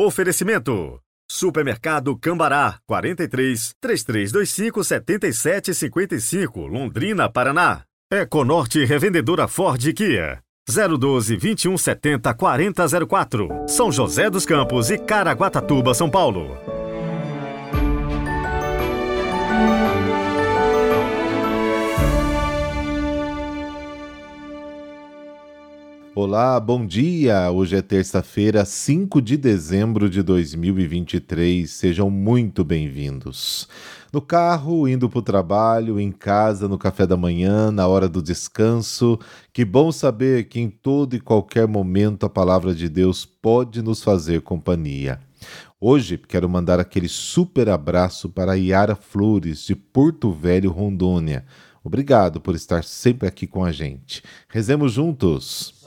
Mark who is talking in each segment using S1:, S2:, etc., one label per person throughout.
S1: Oferecimento. Supermercado Cambará, 43 3325 7755, Londrina, Paraná. Econorte Revendedora Ford Kia. 012 2170 4004, São José dos Campos e Caraguatatuba, São Paulo.
S2: Olá, bom dia! Hoje é terça-feira, 5 de dezembro de 2023. Sejam muito bem-vindos. No carro, indo para o trabalho, em casa, no café da manhã, na hora do descanso. Que bom saber que em todo e qualquer momento a palavra de Deus pode nos fazer companhia. Hoje quero mandar aquele super abraço para Yara Flores, de Porto Velho, Rondônia. Obrigado por estar sempre aqui com a gente. Rezemos juntos.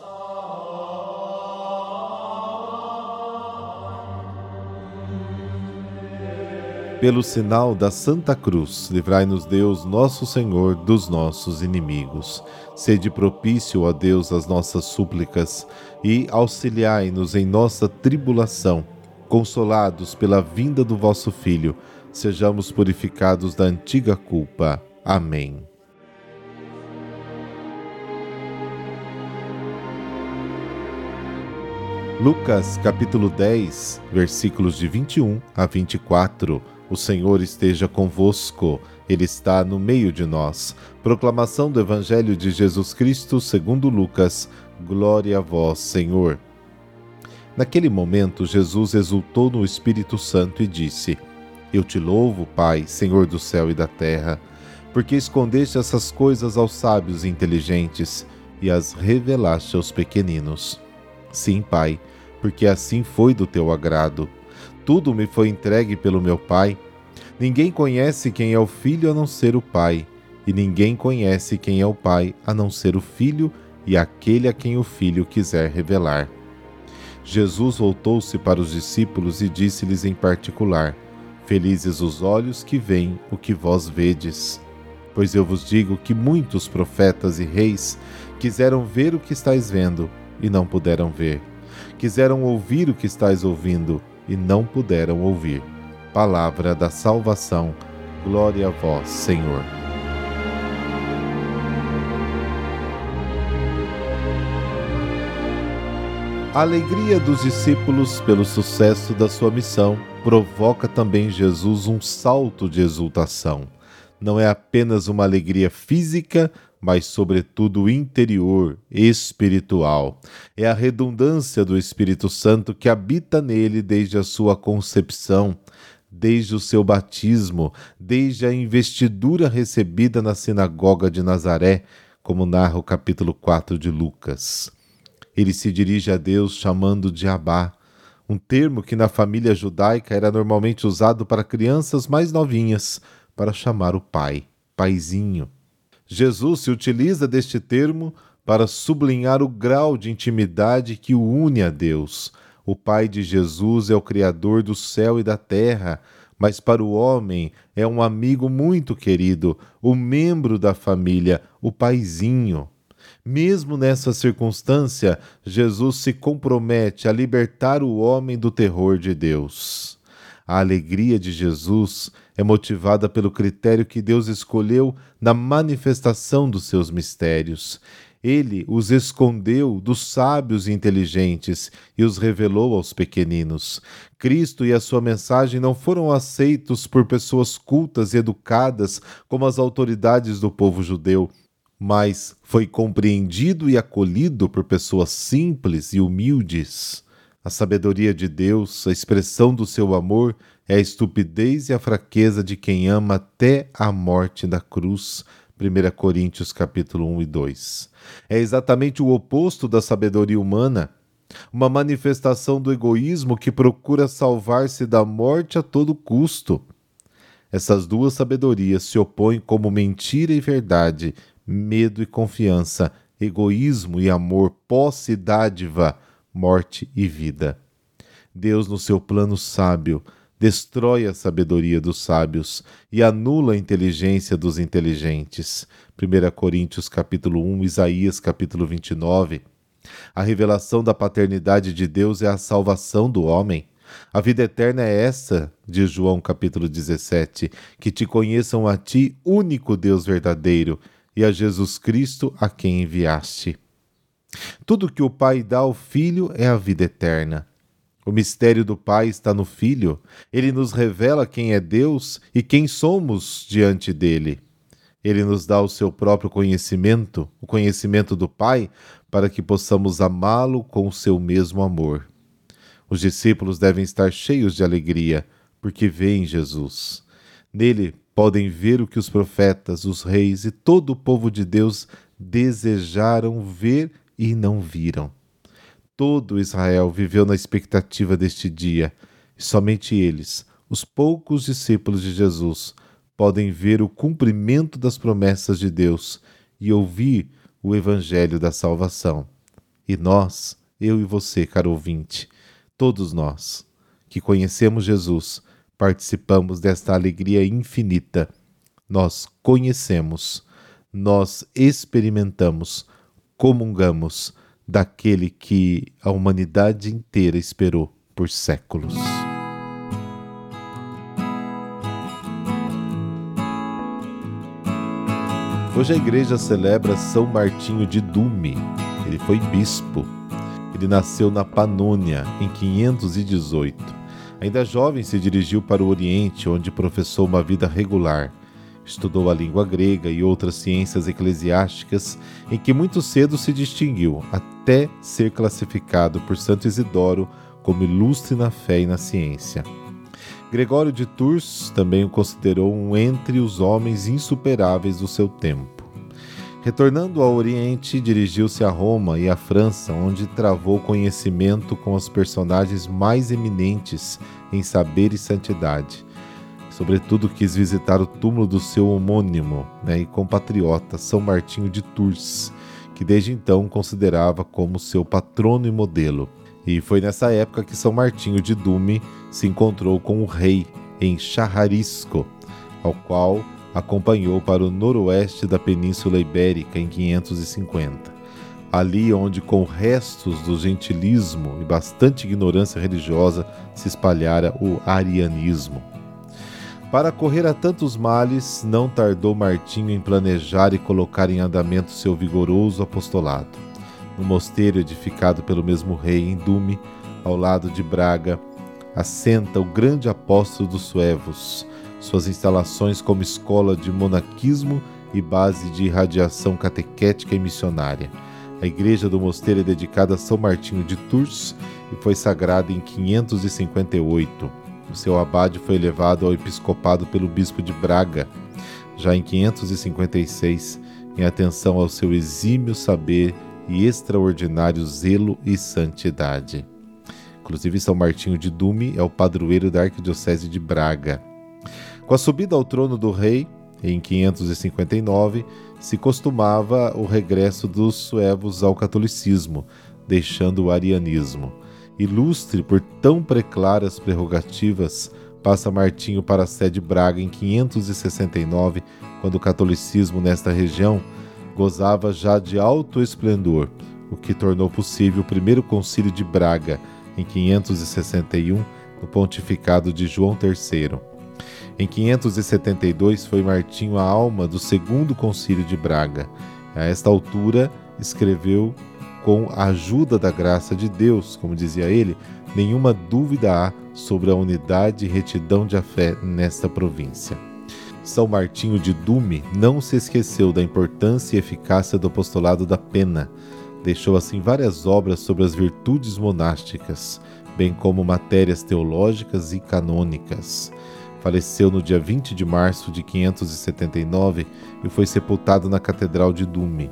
S2: Pelo sinal da Santa Cruz, livrai-nos Deus, nosso Senhor, dos nossos inimigos. Sede propício a Deus as nossas súplicas e auxiliai-nos em nossa tribulação. Consolados pela vinda do vosso Filho, sejamos purificados da antiga culpa. Amém. Lucas capítulo 10, versículos de 21 a 24 o Senhor esteja convosco, Ele está no meio de nós. Proclamação do Evangelho de Jesus Cristo segundo Lucas. Glória a vós, Senhor. Naquele momento, Jesus exultou no Espírito Santo e disse: Eu te louvo, Pai, Senhor do céu e da terra, porque escondeste essas coisas aos sábios e inteligentes e as revelaste aos pequeninos. Sim, Pai, porque assim foi do teu agrado. Tudo me foi entregue pelo meu Pai. Ninguém conhece quem é o Filho a não ser o Pai, e ninguém conhece quem é o Pai a não ser o Filho e aquele a quem o Filho quiser revelar. Jesus voltou-se para os discípulos e disse-lhes em particular: Felizes os olhos que veem o que vós vedes. Pois eu vos digo que muitos profetas e reis quiseram ver o que estáis vendo e não puderam ver. Quiseram ouvir o que estáis ouvindo e não puderam ouvir. Palavra da salvação, glória a vós, Senhor. A alegria dos discípulos pelo sucesso da sua missão provoca também em Jesus um salto de exultação. Não é apenas uma alegria física, mas, sobretudo, interior, espiritual. É a redundância do Espírito Santo que habita nele desde a sua concepção, desde o seu batismo, desde a investidura recebida na sinagoga de Nazaré, como narra o capítulo 4 de Lucas. Ele se dirige a Deus chamando de Abá, um termo que na família judaica era normalmente usado para crianças mais novinhas, para chamar o pai, paizinho. Jesus se utiliza deste termo para sublinhar o grau de intimidade que o une a Deus. O Pai de Jesus é o Criador do céu e da terra, mas para o homem é um amigo muito querido, o membro da família, o paizinho. Mesmo nessa circunstância, Jesus se compromete a libertar o homem do terror de Deus. A alegria de Jesus é motivada pelo critério que Deus escolheu na manifestação dos seus mistérios. Ele os escondeu dos sábios e inteligentes e os revelou aos pequeninos. Cristo e a sua mensagem não foram aceitos por pessoas cultas e educadas como as autoridades do povo judeu, mas foi compreendido e acolhido por pessoas simples e humildes. A sabedoria de Deus, a expressão do seu amor, é a estupidez e a fraqueza de quem ama até a morte da cruz. 1 Coríntios capítulo 1 e 2. É exatamente o oposto da sabedoria humana, uma manifestação do egoísmo que procura salvar-se da morte a todo custo. Essas duas sabedorias se opõem como mentira e verdade, medo e confiança, egoísmo e amor, posse e dádiva, morte e vida. Deus, no seu plano sábio, destrói a sabedoria dos sábios e anula a inteligência dos inteligentes. 1 Coríntios capítulo 1, Isaías capítulo 29. A revelação da paternidade de Deus é a salvação do homem. A vida eterna é essa, de João capítulo 17, que te conheçam a ti, único Deus verdadeiro, e a Jesus Cristo a quem enviaste. Tudo que o Pai dá ao Filho é a vida eterna. O mistério do Pai está no Filho. Ele nos revela quem é Deus e quem somos diante dele. Ele nos dá o seu próprio conhecimento, o conhecimento do Pai, para que possamos amá-lo com o seu mesmo amor. Os discípulos devem estar cheios de alegria, porque veem Jesus. Nele podem ver o que os profetas, os reis e todo o povo de Deus desejaram ver e não viram. Todo Israel viveu na expectativa deste dia, e somente eles, os poucos discípulos de Jesus, podem ver o cumprimento das promessas de Deus e ouvir o evangelho da salvação. E nós, eu e você, caro ouvinte, todos nós que conhecemos Jesus, participamos desta alegria infinita. Nós conhecemos, nós experimentamos, comungamos daquele que a humanidade inteira esperou por séculos. Hoje a igreja celebra São Martinho de Dume. Ele foi bispo. Ele nasceu na Panônia em 518. Ainda jovem, se dirigiu para o Oriente, onde professou uma vida regular. Estudou a língua grega e outras ciências eclesiásticas, em que muito cedo se distinguiu, até ser classificado por Santo Isidoro como ilustre na fé e na ciência. Gregório de Tours também o considerou um entre os homens insuperáveis do seu tempo. Retornando ao Oriente, dirigiu-se a Roma e à França, onde travou conhecimento com os personagens mais eminentes em saber e santidade Sobretudo quis visitar o túmulo do seu homônimo né, e compatriota São Martinho de Tours, que desde então considerava como seu patrono e modelo. E foi nessa época que São Martinho de Dume se encontrou com o rei em Charrarisco, ao qual acompanhou para o noroeste da Península Ibérica em 550. Ali onde com restos do gentilismo e bastante ignorância religiosa se espalhara o arianismo. Para correr a tantos males, não tardou Martinho em planejar e colocar em andamento seu vigoroso apostolado. No mosteiro edificado pelo mesmo rei em Dume, ao lado de Braga, assenta o grande apóstolo dos suevos, suas instalações como escola de monaquismo e base de irradiação catequética e missionária. A igreja do mosteiro é dedicada a São Martinho de Tours e foi sagrada em 558. O seu abade foi elevado ao episcopado pelo bispo de Braga, já em 556, em atenção ao seu exímio saber e extraordinário zelo e santidade. Inclusive, São Martinho de Dume é o padroeiro da Arquidiocese de Braga. Com a subida ao trono do rei, em 559, se costumava o regresso dos suevos ao catolicismo, deixando o arianismo. Ilustre por tão preclaras prerrogativas, passa Martinho para a sede Braga em 569, quando o catolicismo nesta região gozava já de alto esplendor, o que tornou possível o primeiro concílio de Braga, em 561, no pontificado de João III. Em 572 foi Martinho a alma do segundo concílio de Braga. A esta altura escreveu com a ajuda da graça de Deus, como dizia ele, nenhuma dúvida há sobre a unidade e retidão de a fé nesta província. São Martinho de Dume não se esqueceu da importância e eficácia do apostolado da pena. Deixou assim várias obras sobre as virtudes monásticas, bem como matérias teológicas e canônicas. Faleceu no dia 20 de março de 579 e foi sepultado na Catedral de Dume.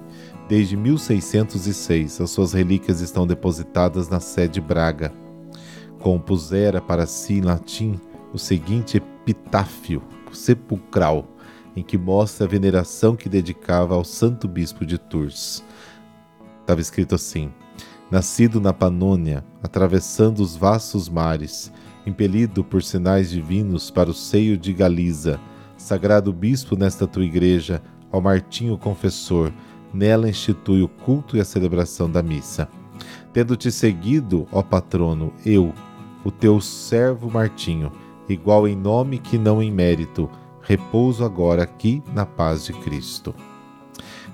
S2: Desde 1606, as suas relíquias estão depositadas na sede Braga. Compusera para si em latim o seguinte epitáfio sepulcral, em que mostra a veneração que dedicava ao santo bispo de Tours. Estava escrito assim: Nascido na Panônia, atravessando os vastos mares, impelido por sinais divinos para o seio de Galiza, sagrado bispo nesta tua igreja, ao Martinho Confessor, Nela institui o culto e a celebração da missa. Tendo-te seguido, ó patrono, eu, o teu servo Martinho, igual em nome que não em mérito, repouso agora aqui na paz de Cristo.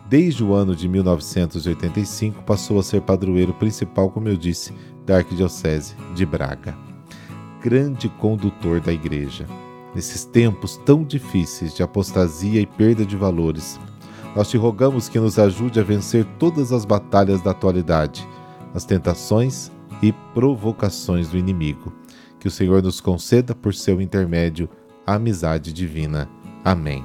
S2: Desde o ano de 1985 passou a ser padroeiro principal, como eu disse, da Arquidiocese de Braga. Grande condutor da Igreja. Nesses tempos tão difíceis de apostasia e perda de valores, nós te rogamos que nos ajude a vencer todas as batalhas da atualidade, as tentações e provocações do inimigo. Que o Senhor nos conceda, por seu intermédio, a amizade divina. Amém.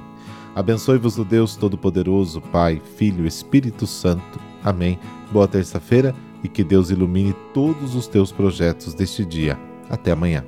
S2: Abençoe-vos o Deus Todo-Poderoso, Pai, Filho e Espírito Santo. Amém. Boa terça-feira e que Deus ilumine todos os teus projetos deste dia. Até amanhã.